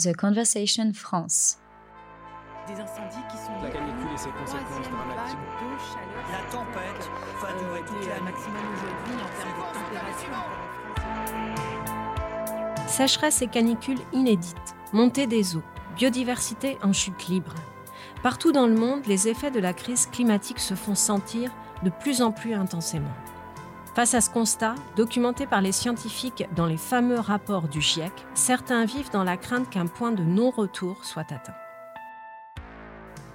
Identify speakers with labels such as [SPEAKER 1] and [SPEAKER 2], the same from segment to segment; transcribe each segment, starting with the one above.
[SPEAKER 1] The Conversation France.
[SPEAKER 2] Des incendies qui sont
[SPEAKER 3] La canicule et ses conséquences dramatiques.
[SPEAKER 2] de chaleur.
[SPEAKER 4] La tempête va durer toute la nuit.
[SPEAKER 2] maximum aujourd'hui en termes de température.
[SPEAKER 5] Sécheresse et canicule inédites, montée des eaux, biodiversité en chute libre. Partout dans le monde, les effets de la crise climatique se font sentir de plus en plus intensément. Face à ce constat, documenté par les scientifiques dans les fameux rapports du GIEC, certains vivent dans la crainte qu'un point de non-retour soit atteint.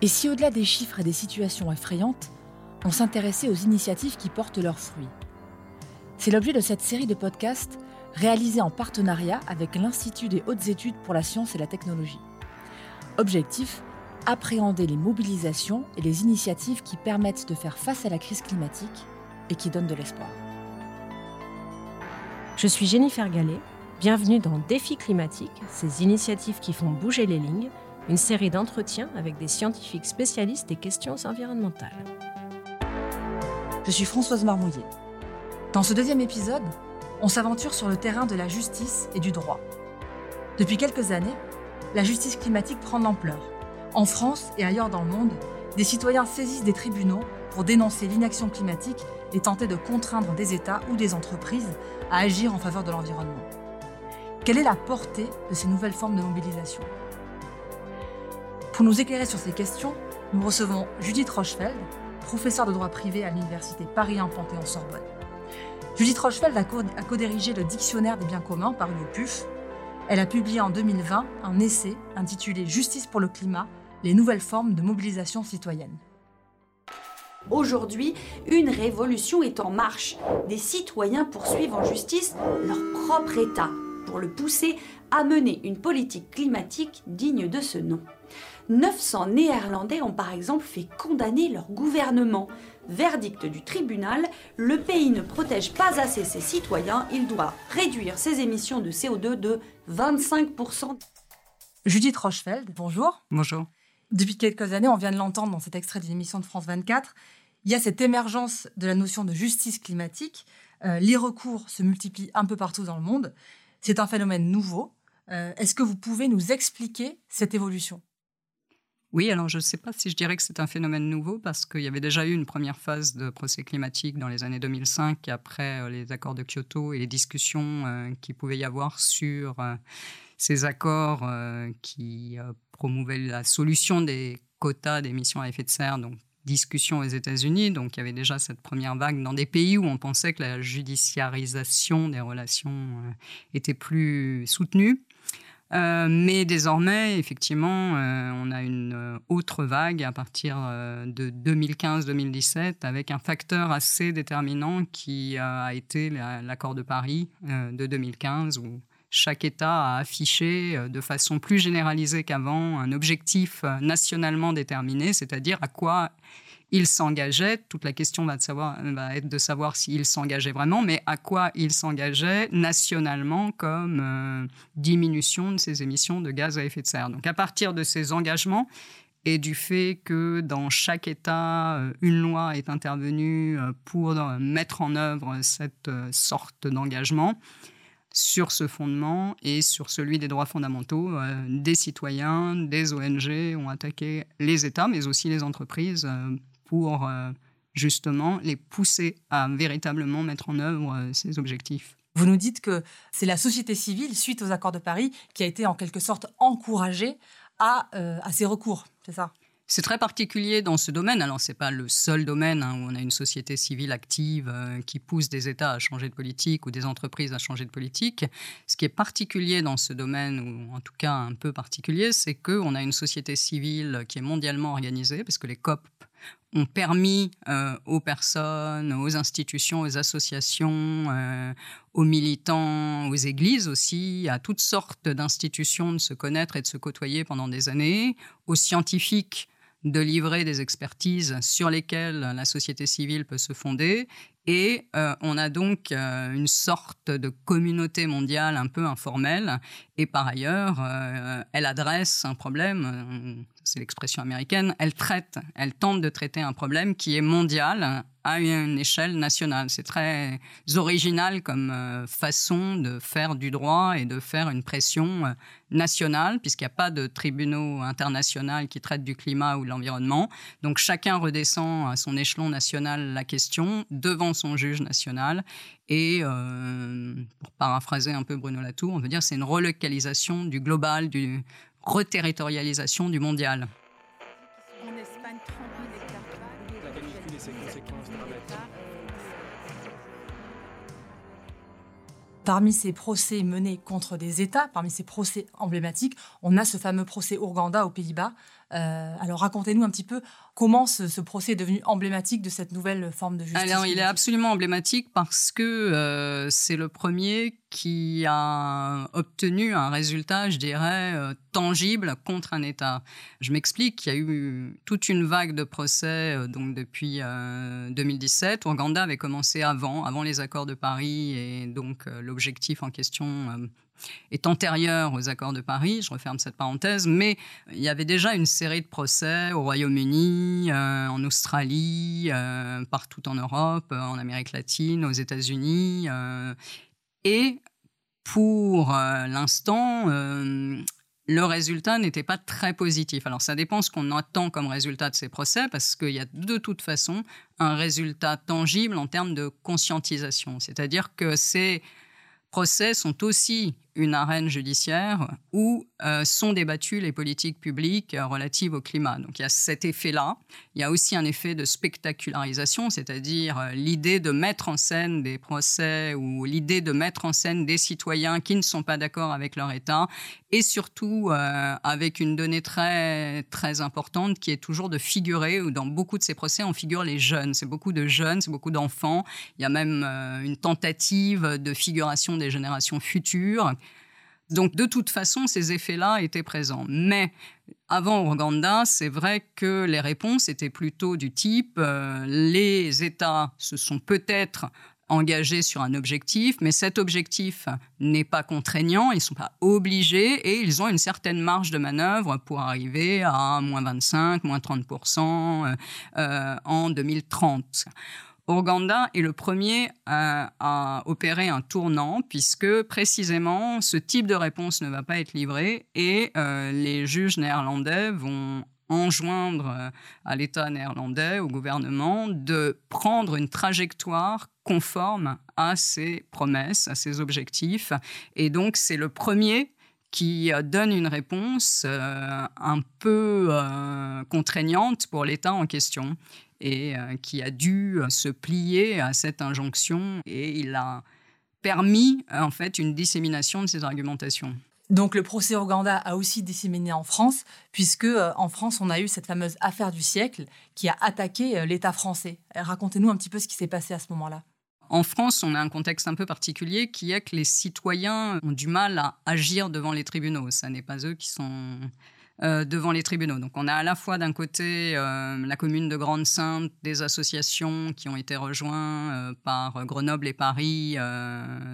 [SPEAKER 6] Et si au-delà des chiffres et des situations effrayantes, on s'intéressait aux initiatives qui portent leurs fruits? C'est l'objet de cette série de podcasts réalisée en partenariat avec l'Institut des hautes études pour la science et la technologie. Objectif appréhender les mobilisations et les initiatives qui permettent de faire face à la crise climatique et qui donnent de l'espoir.
[SPEAKER 5] Je suis Jennifer Gallet, bienvenue dans Défi climatique, ces initiatives qui font bouger les lignes, une série d'entretiens avec des scientifiques spécialistes des questions environnementales.
[SPEAKER 6] Je suis Françoise Marmouillet. Dans ce deuxième épisode, on s'aventure sur le terrain de la justice et du droit. Depuis quelques années, la justice climatique prend de l'ampleur. En France et ailleurs dans le monde, des citoyens saisissent des tribunaux pour dénoncer l'inaction climatique et tenter de contraindre des États ou des entreprises à agir en faveur de l'environnement. Quelle est la portée de ces nouvelles formes de mobilisation? Pour nous éclairer sur ces questions, nous recevons Judith Rochefeld, professeure de droit privé à l'université Paris 1 Panthéon-Sorbonne. Judith Rochefeld a co-dirigé le Dictionnaire des biens communs paru au PUF. Elle a publié en 2020 un essai intitulé Justice pour le climat, les nouvelles formes de mobilisation citoyenne.
[SPEAKER 7] Aujourd'hui, une révolution est en marche. Des citoyens poursuivent en justice leur propre État pour le pousser à mener une politique climatique digne de ce nom. 900 Néerlandais ont par exemple fait condamner leur gouvernement. Verdict du tribunal, le pays ne protège pas assez ses citoyens, il doit réduire ses émissions de CO2 de 25%.
[SPEAKER 6] Judith Rochefeld, bonjour.
[SPEAKER 8] Bonjour.
[SPEAKER 6] Depuis quelques années, on vient de l'entendre dans cet extrait d'une émission de France 24, il y a cette émergence de la notion de justice climatique. Euh, les recours se multiplient un peu partout dans le monde. C'est un phénomène nouveau. Euh, Est-ce que vous pouvez nous expliquer cette évolution?
[SPEAKER 8] Oui, alors je ne sais pas si je dirais que c'est un phénomène nouveau parce qu'il y avait déjà eu une première phase de procès climatique dans les années 2005 après euh, les accords de Kyoto et les discussions euh, qu'il pouvait y avoir sur euh, ces accords euh, qui promouvaient la solution des quotas d'émissions à effet de serre, donc discussion aux États-Unis. Donc il y avait déjà cette première vague dans des pays où on pensait que la judiciarisation des relations était plus soutenue. Euh, mais désormais, effectivement, euh, on a une euh, autre vague à partir de 2015-2017 avec un facteur assez déterminant qui a été la- l'accord de Paris de 2015 où chaque État a affiché de façon plus généralisée qu'avant un objectif nationalement déterminé, c'est-à-dire à quoi il s'engageait. Toute la question va, de savoir, être de savoir s'il s'engageait vraiment, mais à quoi il s'engageait nationalement comme euh, diminution de ses émissions de gaz à effet de serre. Donc à partir de ces engagements et du fait que dans chaque État, euh, une loi est intervenue euh, pour mettre en œuvre cette sorte d'engagement, sur ce fondement et sur celui des droits fondamentaux, des citoyens, des ONG ont attaqué les États, mais aussi les entreprises, pour euh, justement les pousser à véritablement mettre en œuvre euh, ces objectifs.
[SPEAKER 6] Vous nous dites que c'est la société civile, suite aux accords de Paris, qui a été en quelque sorte encouragée à, euh, à ces recours, c'est ça?
[SPEAKER 8] C'est très particulier dans ce domaine. Alors, ce n'est pas le seul domaine hein, où on a une société civile active euh, qui pousse des États à changer de politique ou des entreprises à changer de politique. Ce qui est particulier dans ce domaine, ou en tout cas un peu particulier, c'est qu'on a une société civile qui est mondialement organisée, parce que les COP ont permis euh, aux personnes, aux institutions, aux associations, euh, aux militants, aux églises aussi, à toutes sortes d'institutions de se connaître et de se côtoyer pendant des années, aux scientifiques de livrer des expertises sur lesquelles la société civile peut se fonder. Et euh, on a donc euh, une sorte de communauté mondiale un peu informelle. Et par ailleurs, euh, elle adresse un problème, c'est l'expression américaine, elle traite, elle tente de traiter un problème qui est mondial à une échelle nationale. C'est très original comme façon de faire du droit et de faire une pression nationale, puisqu'il n'y a pas de tribunaux internationaux qui traitent du climat ou de l'environnement. Donc chacun redescend à son échelon national la question devant son juge national. Et euh, pour paraphraser un peu Bruno Latour, on veut dire c'est une relocalisation du global, du reterritorialisation du mondial.
[SPEAKER 2] En Espagne, 30 000 hectares de
[SPEAKER 3] La canicule et ses conséquences dramatiques.
[SPEAKER 6] Parmi ces procès menés contre des États, parmi ces procès emblématiques, on a ce fameux procès Ouganda aux Pays-Bas. Euh, alors racontez-nous un petit peu comment ce, ce procès est devenu emblématique de cette nouvelle forme de justice.
[SPEAKER 8] Alors, il est absolument emblématique parce que euh, c'est le premier qui a obtenu un résultat, je dirais, euh, tangible contre un État. Je m'explique, il y a eu toute une vague de procès euh, donc depuis euh, 2017. Ouganda avait commencé avant, avant les accords de Paris, et donc l'objectif en question est antérieur aux accords de Paris, je referme cette parenthèse, mais il y avait déjà une série de procès au Royaume-Uni, euh, en Australie, euh, partout en Europe, euh, en Amérique latine, aux États-Unis. et pour l'instant, le résultat n'était pas très positif. Alors ça dépend ce qu'on attend comme résultat de ces procès, parce qu'il y a de toute façon un résultat tangible en termes de conscientisation. C'est-à-dire que ces procès sont aussi une arène judiciaire où euh, sont débattues les politiques publiques euh, relatives au climat. Donc il y a cet effet-là. Il y a aussi un effet de spectacularisation, c'est-à-dire euh, l'idée de mettre en scène des procès ou l'idée de mettre en scène des citoyens qui ne sont pas d'accord avec leur État et surtout avec une donnée très très importante qui est toujours de figurer ou dans beaucoup de ces procès on figure les jeunes. C'est beaucoup de jeunes, c'est beaucoup d'enfants. Il y a même une tentative de figuration des générations futures. Donc de toute façon, ces effets-là étaient présents. Mais avant Ouganda, c'est vrai que les réponses étaient plutôt du type euh, les États se sont peut-être engagés sur un objectif, mais cet objectif n'est pas contraignant, ils ne sont pas obligés et ils ont une certaine marge de manœuvre pour arriver à moins 25, moins 30% euh, euh, en 2030. Ouganda est le premier à, à opérer un tournant puisque précisément ce type de réponse ne va pas être livré et euh, les juges néerlandais vont enjoindre euh, à l'État néerlandais, au gouvernement, de prendre une trajectoire conforme à ses promesses, à ses objectifs. Et donc c'est le premier qui euh, donne une réponse euh, un peu euh, contraignante pour l'État en question et euh, qui a dû euh, se plier à cette injonction et il a permis euh, en fait une dissémination de ses argumentations.
[SPEAKER 6] Donc le procès Ouganda a aussi disséminé en France, puisque euh, en France, on a eu cette fameuse affaire du siècle qui a attaqué euh, l'État français. Racontez-nous un petit peu ce qui s'est passé à ce moment-là.
[SPEAKER 8] En France, on a un contexte un peu particulier qui est que les citoyens ont du mal à agir devant les tribunaux. Ce n'est pas eux qui sont euh, devant les tribunaux. Donc on a à la fois d'un côté euh, la commune de Grande-Sainte, des associations qui ont été rejoints euh, par Grenoble et Paris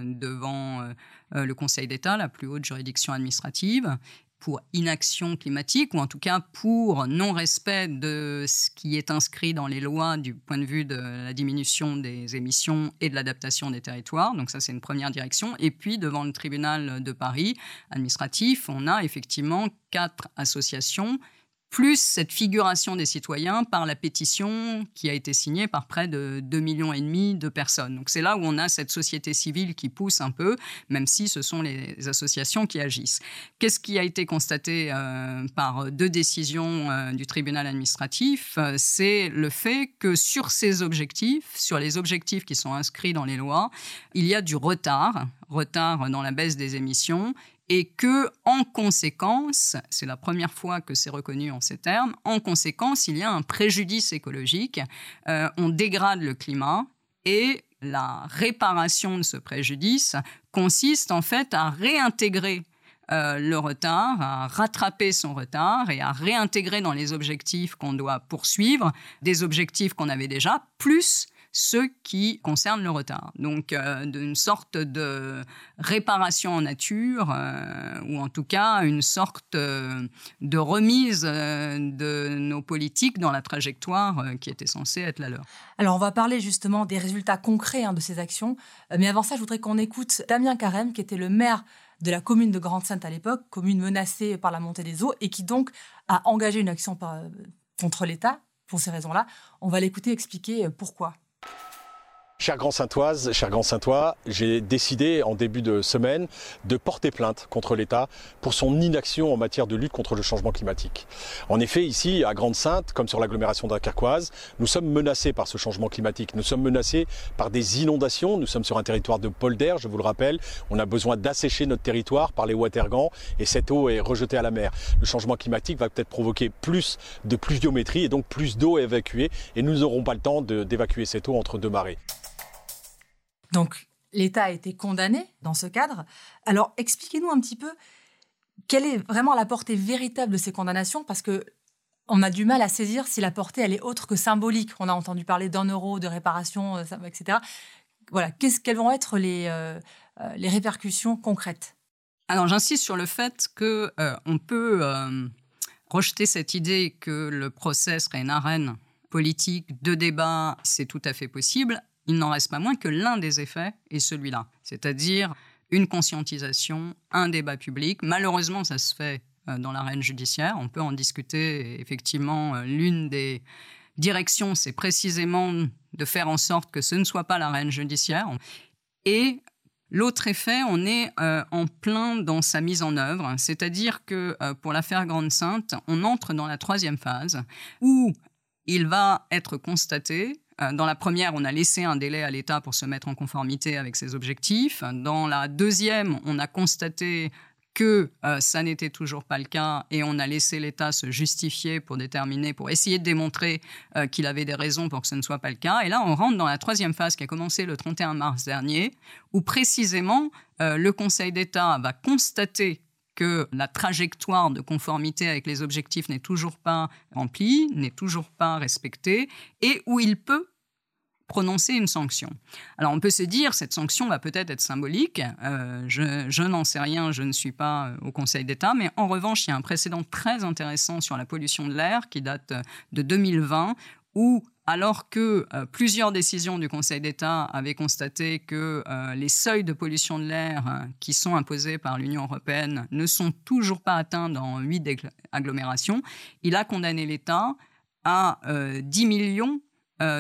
[SPEAKER 8] devant le Conseil d'État, la plus haute juridiction administrative pour inaction climatique, ou en tout cas pour non-respect de ce qui est inscrit dans les lois du point de vue de la diminution des émissions et de l'adaptation des territoires. Donc ça, c'est une première direction. Et puis, devant le tribunal de Paris administratif, on a effectivement quatre associations plus cette figuration des citoyens par la pétition qui a été signée par près de 2,5 millions et demi de personnes. Donc c'est là où on a cette société civile qui pousse un peu, même si ce sont les associations qui agissent. Qu'est-ce qui a été constaté euh, par deux décisions euh, du tribunal administratif Euh, C'est le fait que sur ces objectifs, sur les objectifs qui sont inscrits dans les lois, il y a du retard, retard dans la baisse des émissions et que, en conséquence, c'est la première fois que c'est reconnu en ces termes, en conséquence, il y a un préjudice écologique, euh, on dégrade le climat et la réparation de ce préjudice consiste en fait à réintégrer euh, le retard, à rattraper son retard et à réintégrer dans les objectifs qu'on doit poursuivre des objectifs qu'on avait déjà, plus ceux qui concernent le retard. Donc, euh, d'une sorte de réparation en nature, euh, ou en tout cas une sorte euh, de remise de nos politiques dans la trajectoire qui était censée être la leur.
[SPEAKER 6] Alors, on va parler justement des résultats concrets hein, de ces actions. mais avant ça, je voudrais qu'on écoute Damien Carême, qui était le maire de la commune de Grande-Sainte à l'époque, commune menacée par la montée des eaux, et qui donc a engagé une action contre l'État pour ces raisons-là. On va l'écouter expliquer pourquoi.
[SPEAKER 9] Cher Grand Saintoise, cher Saintois, j'ai décidé en début de semaine de porter plainte contre l'État pour son inaction en matière de lutte contre le changement climatique. En effet, ici, à Grande Sainte, comme sur l'agglomération Dunkerquoise, nous sommes menacés par ce changement climatique. Nous sommes menacés par des inondations. Nous sommes sur un territoire de polder, je vous le rappelle. On a besoin d'assécher notre territoire par les watergans et cette eau est rejetée à la mer. Le changement climatique va peut-être provoquer plus de pluviométrie et donc plus d'eau à évacuer et nous n'aurons pas le temps d'évacuer cette eau entre deux marées.
[SPEAKER 6] Donc, l'État a été condamné dans ce cadre. Alors, expliquez-nous un petit peu quelle est vraiment la portée véritable de ces condamnations, parce que on a du mal à saisir si la portée elle est autre que symbolique. On a entendu parler d'un euro de réparation, euh, etc. Voilà, qu'est-ce quelles vont être les, euh, euh, les répercussions concrètes?
[SPEAKER 8] Alors, j'insiste sur le fait que on peut rejeter cette idée que le procès serait une arène politique de débat, c'est tout à fait possible il n'en reste pas moins que l'un des effets est celui-là, c'est-à-dire une conscientisation, un débat public. Malheureusement, ça se fait euh, dans l'arène judiciaire. On peut en discuter. Effectivement, euh, l'une des directions, c'est précisément de faire en sorte que ce ne soit pas l'arène judiciaire. Et L'autre effet, on est euh, en plein dans sa mise en œuvre, c'est-à-dire que pour l'affaire Grande Sainte, on entre dans la troisième phase où il va être constaté dans la première, on a laissé un délai à l'État pour se mettre en conformité avec ses objectifs. Dans la deuxième, on a constaté que euh, ça n'était toujours pas le cas et on a laissé l'État se justifier pour déterminer, pour essayer de démontrer euh, qu'il avait des raisons pour que ce ne soit pas le cas. Et là, on rentre dans la troisième phase qui a commencé le 31 mars dernier, où précisément le Conseil d'État va constater que la trajectoire de conformité avec les objectifs n'est toujours pas remplie, n'est toujours pas respectée, et où il peut prononcer une sanction. Alors on peut se dire, cette sanction va peut-être être symbolique, euh, je, n'en sais rien, je ne suis pas euh, au Conseil d'État, mais en revanche, il y a un précédent très intéressant sur la pollution de l'air qui date de 2020, où alors que euh, plusieurs décisions du Conseil d'État avaient constaté que euh, les seuils de pollution de l'air euh, qui sont imposés par l'Union européenne ne sont toujours pas atteints dans huit agglomérations, il a condamné l'État à 10 millions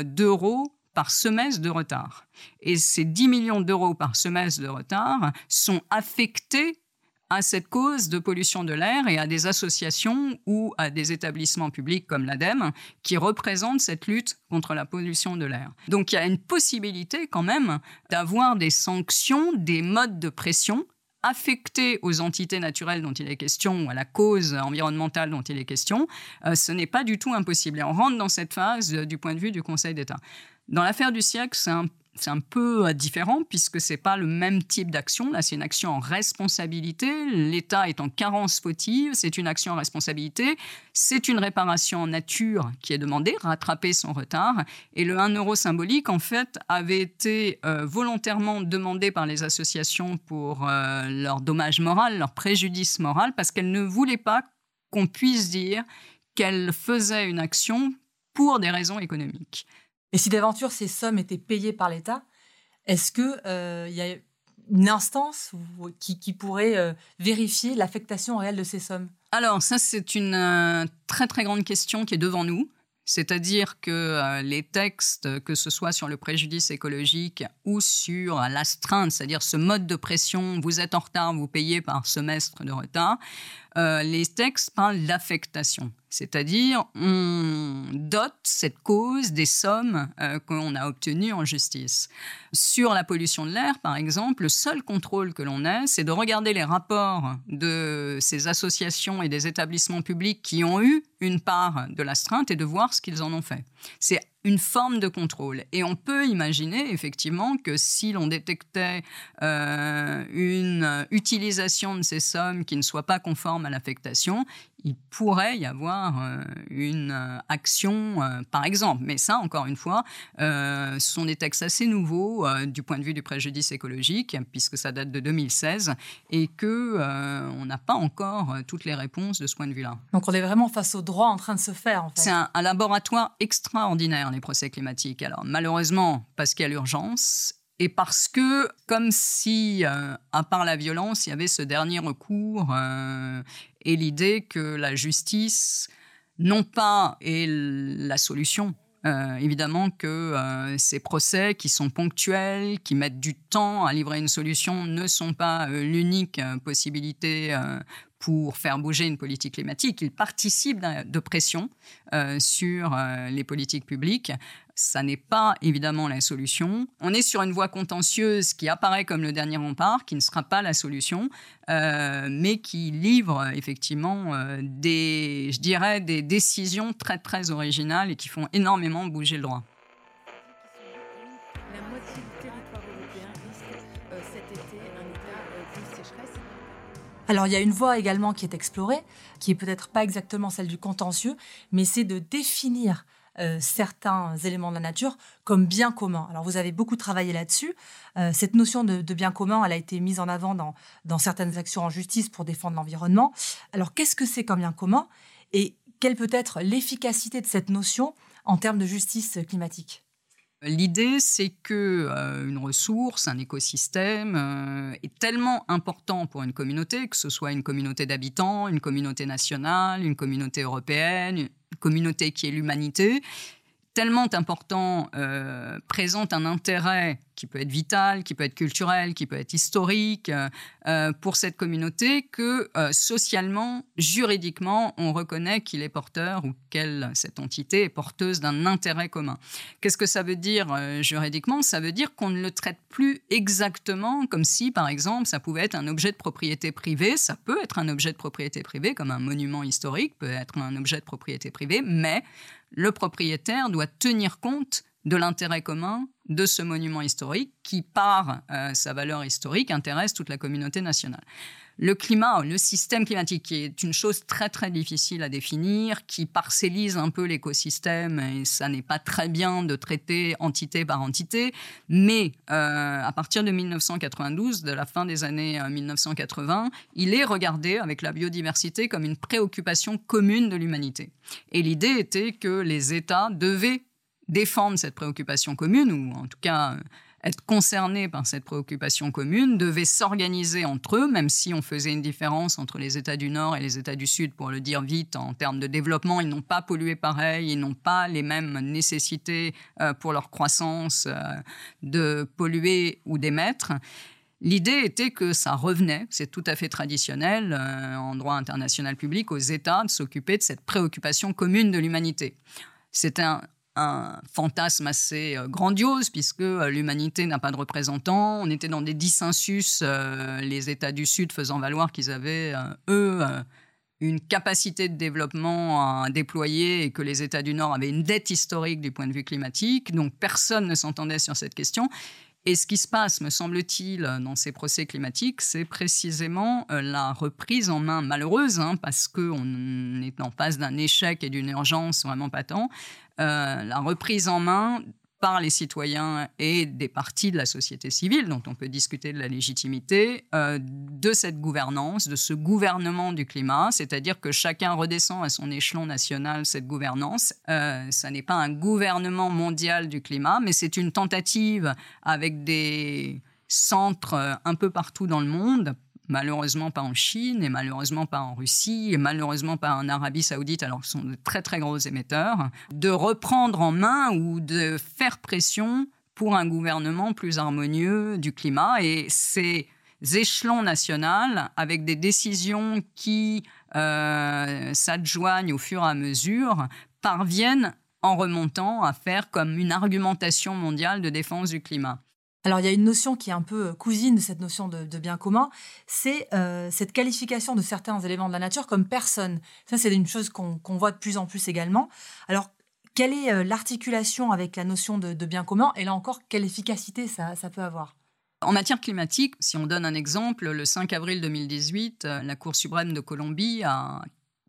[SPEAKER 8] d'euros par semestre de retard. Et ces 10 millions d'euros par semestre de retard sont affectés à cette cause de pollution de l'air et à des associations ou à des établissements publics comme l'ADEME qui représentent cette lutte contre la pollution de l'air. Donc il y a une possibilité quand même d'avoir des sanctions, des modes de pression affectés aux entités naturelles dont il est question ou à la cause environnementale dont il est question, euh, ce n'est pas du tout impossible. Et on rentre dans cette phase euh, du point de vue du Conseil d'État. Dans l'affaire du siècle, c'est un c'est un peu euh, différent puisque c'est pas le même type d'action. Là, c'est une action en responsabilité. L'État est en carence fautive. C'est une action en responsabilité. C'est une réparation en nature qui est demandée, rattraper son retard. Et le 1 euro symbolique, en fait, avait été euh, volontairement demandé par les associations pour euh, leur dommage moral, leur préjudice moral, parce qu'elles ne voulaient pas qu'on puisse dire qu'elles faisaient une action pour des raisons économiques.
[SPEAKER 6] Et si d'aventure ces sommes étaient payées par l'État, est-ce qu'il euh, y a une instance qui, pourrait euh, vérifier l'affectation réelle de ces sommes?
[SPEAKER 8] Alors ça, c'est une euh, très très grande question qui est devant nous. C'est-à-dire que les textes, que ce soit sur le préjudice écologique ou sur l'astreinte, c'est-à-dire ce mode de pression, vous êtes en retard, vous payez par semestre de retard, les textes parlent d'affectation. C'est-à-dire, on dote cette cause des sommes euh, qu'on a obtenues en justice. Sur la pollution de l'air, par exemple, le seul contrôle que l'on ait, c'est de regarder les rapports de ces associations et des établissements publics qui ont eu une part de l'astreinte et de voir ce qu'ils en ont fait. C'est une forme de contrôle. Et on peut imaginer effectivement que si l'on détectait euh, une utilisation de ces sommes qui ne soit pas conforme à l'affectation, il pourrait y avoir euh, une euh, action, par exemple. Mais ça, encore une fois, ce sont des textes assez nouveaux du point de vue du préjudice écologique, puisque ça date de 2016, et que on n'a pas encore toutes les réponses de ce point de vue-là.
[SPEAKER 6] Donc on est vraiment face au droit en train de se faire. En fait.
[SPEAKER 8] C'est un, un laboratoire extraordinaire, les procès climatiques. Alors malheureusement, parce qu'il y a l'urgence, et parce que, comme si, euh, à part la violence, il y avait ce dernier recours euh, et l'idée que la justice, non pas est la solution, euh, évidemment que ces procès qui sont ponctuels, qui mettent du temps à livrer une solution, ne sont pas l'unique possibilité pour faire bouger une politique climatique. Ils participent de pression sur les politiques publiques. Ça n'est pas évidemment la solution. On est sur une voie contentieuse qui apparaît comme le dernier rempart, qui ne sera pas la solution, euh, mais qui livre effectivement euh, des, je dirais, des décisions très très originales et qui font énormément bouger le droit.
[SPEAKER 6] Alors il y a une voie également qui est explorée, qui est peut-être pas exactement celle du contentieux, mais c'est de définir euh, certains éléments de la nature comme bien commun. Alors vous avez beaucoup travaillé là-dessus. Euh, cette notion de, bien commun, elle a été mise en avant dans, dans certaines actions en justice pour défendre l'environnement. Alors qu'est-ce que c'est comme bien commun et quelle peut être l'efficacité de cette notion en termes de justice climatique?
[SPEAKER 8] L'idée, c'est que euh, une ressource, un écosystème est tellement important pour une communauté, que ce soit une communauté d'habitants, une communauté nationale, une communauté européenne, communauté qui est l'humanité, tellement important, euh, présente un intérêt qui peut être vital, qui peut être culturel, qui peut être historique euh, euh, pour cette communauté que socialement, juridiquement, on reconnaît qu'il est porteur ou qu'elle, cette entité, est porteuse d'un intérêt commun. Qu'est-ce que ça veut dire juridiquement? Ça veut dire qu'on ne le traite plus exactement comme si, par exemple, ça pouvait être un objet de propriété privée. Ça peut être un objet de propriété privée, comme un monument historique peut être un objet de propriété privée, mais le propriétaire doit tenir compte de l'intérêt commun de ce monument historique qui, par euh, sa valeur historique, intéresse toute la communauté nationale. Le climat, le système climatique, qui est une chose très très difficile à définir, qui parcellise un peu l'écosystème, et ça n'est pas très bien de traiter entité par entité, mais euh, à partir de 1992, de la fin des années 1980, euh, il est regardé avec la biodiversité comme une préoccupation commune de l'humanité. Et l'idée était que les États devaient défendre cette préoccupation commune, ou en tout cas être concernés par cette préoccupation commune devaient s'organiser entre eux, même si on faisait une différence entre les États du Nord et les États du Sud, pour le dire vite, en termes de développement, ils n'ont pas pollué pareil, ils n'ont pas les mêmes nécessités euh, pour leur croissance euh, de polluer ou d'émettre. L'idée était que ça revenait, c'est tout à fait traditionnel euh, en droit international public, aux États de s'occuper de cette préoccupation commune de l'humanité. C'est un, un fantasme assez euh, grandiose puisque euh, l'humanité n'a pas de représentants. On était dans des dissensus, euh, les États du Sud faisant valoir qu'ils avaient, eux, une capacité de développement à déployer et que les États du Nord avaient une dette historique du point de vue climatique. Donc personne ne s'entendait sur cette question. Et ce qui se passe, me semble-t-il, dans ces procès climatiques, c'est précisément euh, la reprise en main malheureuse, hein, parce qu'on est en face d'un échec et d'une urgence vraiment patent, euh, la reprise en main par les citoyens et des partis de la société civile, dont on peut discuter de la légitimité, euh, de cette gouvernance, de ce gouvernement du climat, c'est-à-dire que chacun redescend à son échelon national cette gouvernance. Euh, ça n'est pas un gouvernement mondial du climat, mais c'est une tentative avec des centres euh, un peu partout dans le monde malheureusement pas en Chine et malheureusement pas en Russie et malheureusement pas en Arabie saoudite, alors ce sont de très très gros émetteurs, de reprendre en main ou de faire pression pour un gouvernement plus harmonieux du climat. Et ces échelons nationaux, avec des décisions qui euh, s'adjoignent au fur et à mesure, parviennent en remontant à faire comme une argumentation mondiale de défense du climat.
[SPEAKER 6] Alors, il y a une notion qui est un peu cousine de cette notion de, bien commun, c'est euh, cette qualification de certains éléments de la nature comme personne. Ça, c'est une chose qu'on voit de plus en plus également. Alors, quelle est euh, l'articulation avec la notion de, bien commun Et là encore, quelle efficacité ça, peut avoir?
[SPEAKER 8] En matière climatique, si on donne un exemple, le 5 avril 2018, euh, la Cour suprême de Colombie a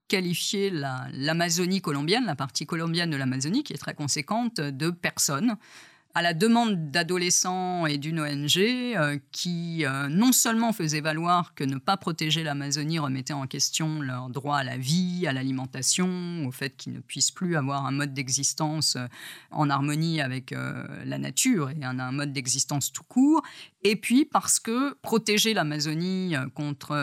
[SPEAKER 8] qualifié l'Amazonie colombienne, la partie colombienne de l'Amazonie, qui est très conséquente, de personne à la demande d'adolescents et d'une ONG euh, qui euh, non seulement faisait valoir que ne pas protéger l'Amazonie remettait en question leur droit à la vie, à l'alimentation, au fait qu'ils ne puissent plus avoir un mode d'existence euh, en harmonie avec la nature et un, mode d'existence tout court, et puis parce que protéger l'Amazonie contre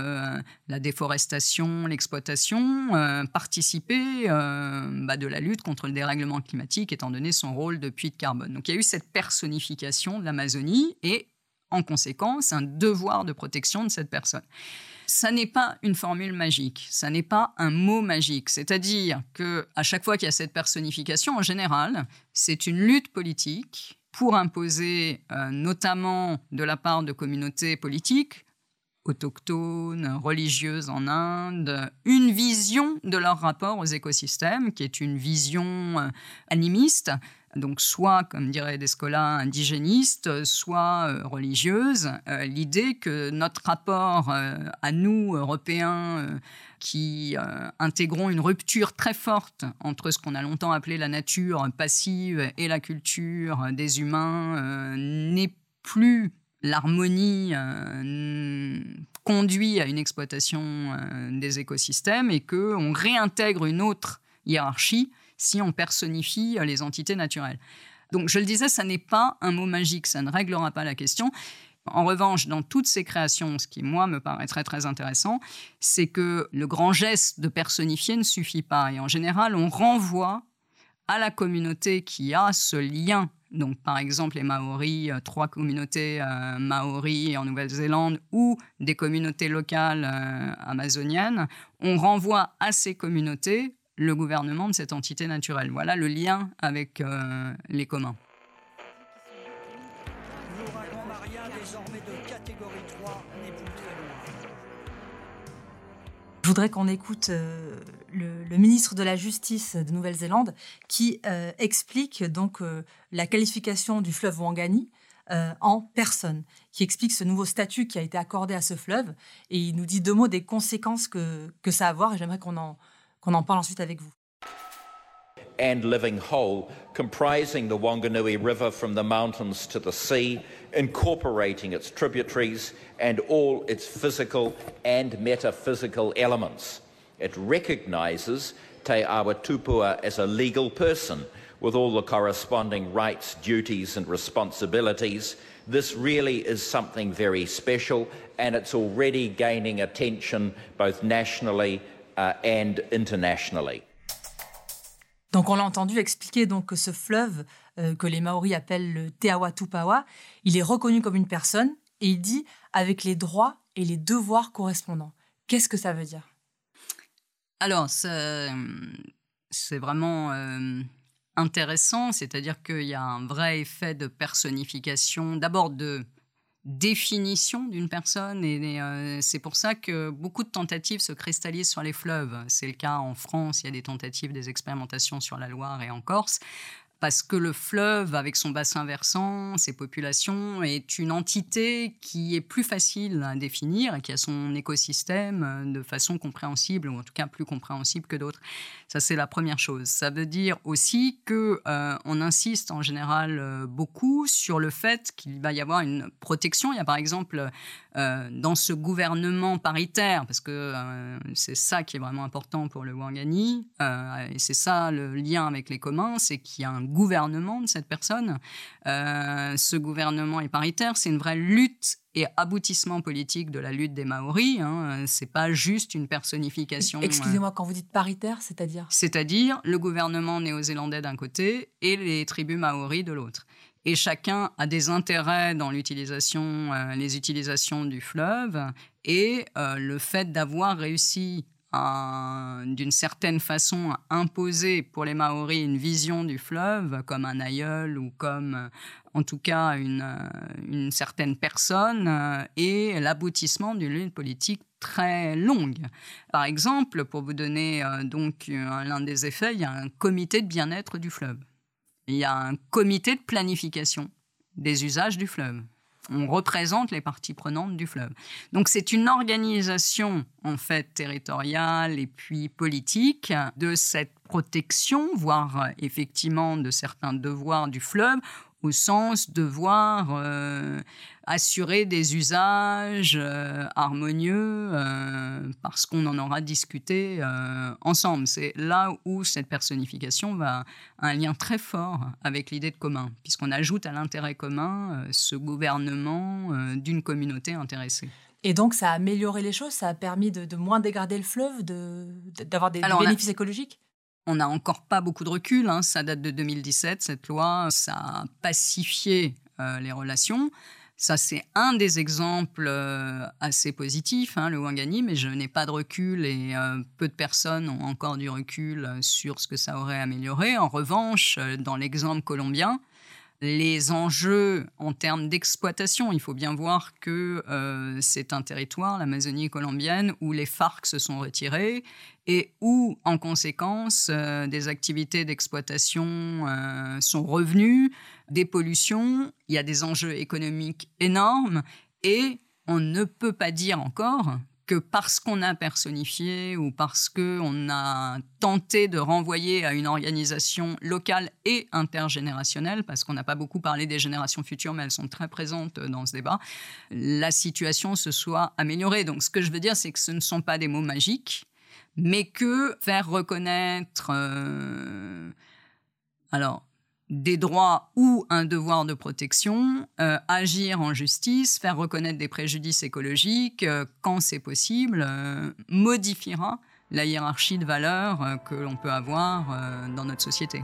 [SPEAKER 8] la déforestation, l'exploitation, participer bah, de la lutte contre le dérèglement climatique, étant donné son rôle de puits de carbone. Donc il y a eu cette personnification de l'Amazonie et en conséquence un devoir de protection de cette personne. Ça n'est pas une formule magique, ça n'est pas un mot magique. C'est-à-dire que à chaque fois qu'il y a cette personnification, en général, c'est une lutte politique pour imposer, euh, notamment de la part de communautés politiques, autochtones, religieuses en Inde, une vision de leur rapport aux écosystèmes, qui est une vision euh, animiste, donc soit, comme dirait Descola, indigéniste, soit euh, religieuse. L'idée que notre rapport à nous, Européens, qui euh, intégrons une rupture très forte entre ce qu'on a longtemps appelé la nature passive et la culture des humains, euh, n'est plus l'harmonie euh, conduit à une exploitation des écosystèmes et qu'on réintègre une autre hiérarchie si on personnifie les entités naturelles. Donc je le disais, ça n'est pas un mot magique, ça ne réglera pas la question. En revanche, dans toutes ces créations, ce qui, moi, me paraît très, intéressant, c'est que le grand geste de personnifier ne suffit pas. Et en général, on renvoie à la communauté qui a ce lien. Donc, par exemple, les Maoris, euh, trois communautés euh, Maoris en Nouvelle-Zélande ou des communautés locales euh, amazoniennes, on renvoie à ces communautés le gouvernement de cette entité naturelle. Voilà le lien avec les communs.
[SPEAKER 6] Je voudrais qu'on écoute euh, le, ministre de la Justice de Nouvelle-Zélande qui euh, explique donc euh, la qualification du fleuve Wangani en personne, qui explique ce nouveau statut qui a été accordé à ce fleuve et il nous dit deux mots des conséquences que, que ça a à avoir et j'aimerais qu'on en, qu'on en parle ensuite avec vous.
[SPEAKER 10] and living whole, comprising the Wanganui River from the mountains to the sea, incorporating its tributaries and all its physical and metaphysical elements. It recognizes Te Awa Tupua as a legal person with all the corresponding rights, duties, and responsibilities. This really is something very special, and it's already gaining attention both nationally and internationally.
[SPEAKER 6] Donc on l'a entendu expliquer donc que ce fleuve euh, que les Maoris appellent le Te Tupawa, il est reconnu comme une personne et il dit avec les droits et les devoirs correspondants. Qu'est-ce que ça veut dire?
[SPEAKER 8] Alors c'est vraiment euh, intéressant, c'est-à-dire qu'il y a un vrai effet de personnification, d'abord de définition d'une personne. Et, euh, c'est pour ça que beaucoup de tentatives se cristallisent sur les fleuves. C'est le cas en France, il y a des tentatives, des expérimentations sur la Loire et en Corse parce que le fleuve, avec son bassin versant, ses populations, est une entité qui est plus facile à définir et qui a son écosystème euh, de façon compréhensible, ou en tout cas plus compréhensible que d'autres. Ça, c'est la première chose. Ça veut dire aussi que euh, on insiste en général euh, beaucoup sur le fait qu'il va y avoir une protection. Il y a par exemple dans ce gouvernement paritaire, parce que c'est ça qui est vraiment important pour le Wangani, et c'est ça le lien avec les communs, c'est qu'il y a un gouvernement de cette personne. Euh, ce gouvernement est paritaire, c'est une vraie lutte et aboutissement politique de la lutte des Maoris. Hein. C'est pas juste une personnification.
[SPEAKER 6] Excusez-moi, quand vous dites paritaire, c'est-à-dire?
[SPEAKER 8] C'est-à-dire le gouvernement néo-zélandais d'un côté et les tribus Maoris de l'autre. Et chacun a des intérêts dans l'utilisation, euh, les utilisations du fleuve et euh, le fait d'avoir réussi d'une certaine façon imposé pour les Maoris une vision du fleuve comme un aïeul ou comme en tout cas une, une certaine personne et l'aboutissement d'une lutte politique très longue. Par exemple, pour vous donner donc l'un des effets, il y a un comité de bien-être du fleuve. Il y a un comité de planification des usages du fleuve on représente les parties prenantes du fleuve. Donc c'est une organisation en fait territoriale et puis politique de cette protection, voire effectivement de certains devoirs du fleuve au sens de voir euh, assurer des usages euh, harmonieux euh, parce qu'on en aura discuté ensemble. C'est là où cette personnification va un lien très fort avec l'idée de commun, puisqu'on ajoute à l'intérêt commun ce gouvernement d'une communauté intéressée.
[SPEAKER 6] Et donc, ça a amélioré les choses, ça a permis de, moins dégrader le fleuve, d'avoir des, bénéfices écologiques?
[SPEAKER 8] On n'a encore pas beaucoup de recul, hein. ça date de 2017, cette loi, ça a pacifié euh, les relations. Ça, c'est un des exemples euh, assez positifs, hein, le Wangani, mais je n'ai pas de recul et euh, peu de personnes ont encore du recul sur ce que ça aurait amélioré. En revanche, dans l'exemple colombien, les enjeux en termes d'exploitation. Il faut bien voir que euh, c'est un territoire, l'Amazonie colombienne, où les FARC se sont retirés et où, en conséquence, euh, des activités d'exploitation euh, sont revenues, des pollutions, il y a des enjeux économiques énormes et on ne peut pas dire encore que parce qu'on a personnifié ou parce qu'on a tenté de renvoyer à une organisation locale et intergénérationnelle, parce qu'on n'a pas beaucoup parlé des générations futures, mais elles sont très présentes dans ce débat, la situation se soit améliorée. Donc ce que je veux dire, c'est que ce ne sont pas des mots magiques, mais que faire reconnaître... Euh, alors, des droits ou un devoir de protection, euh, agir en justice, faire reconnaître des préjudices écologiques euh, quand c'est possible, euh, modifiera la hiérarchie de valeurs que l'on peut avoir dans notre société.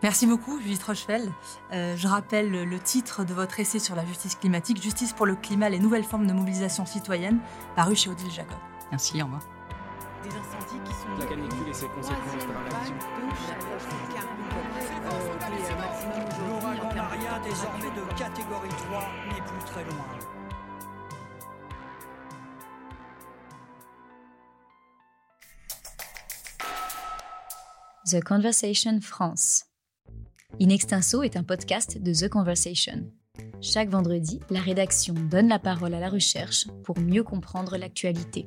[SPEAKER 6] Merci beaucoup, Judith Rochefeld. je rappelle le titre de votre essai sur la justice climatique, Justice pour le climat, les nouvelles formes de mobilisation citoyenne, paru chez Odile Jacob.
[SPEAKER 8] Merci, au revoir.
[SPEAKER 2] Des incendies qui sont
[SPEAKER 3] La canicule et ses conséquences
[SPEAKER 4] L'ouragan Maria, désormais de catégorie 3, n'est plus très loin.
[SPEAKER 1] The Conversation France. In Extenso est un podcast de The Conversation. Chaque vendredi, la rédaction donne la parole à la recherche pour mieux comprendre l'actualité.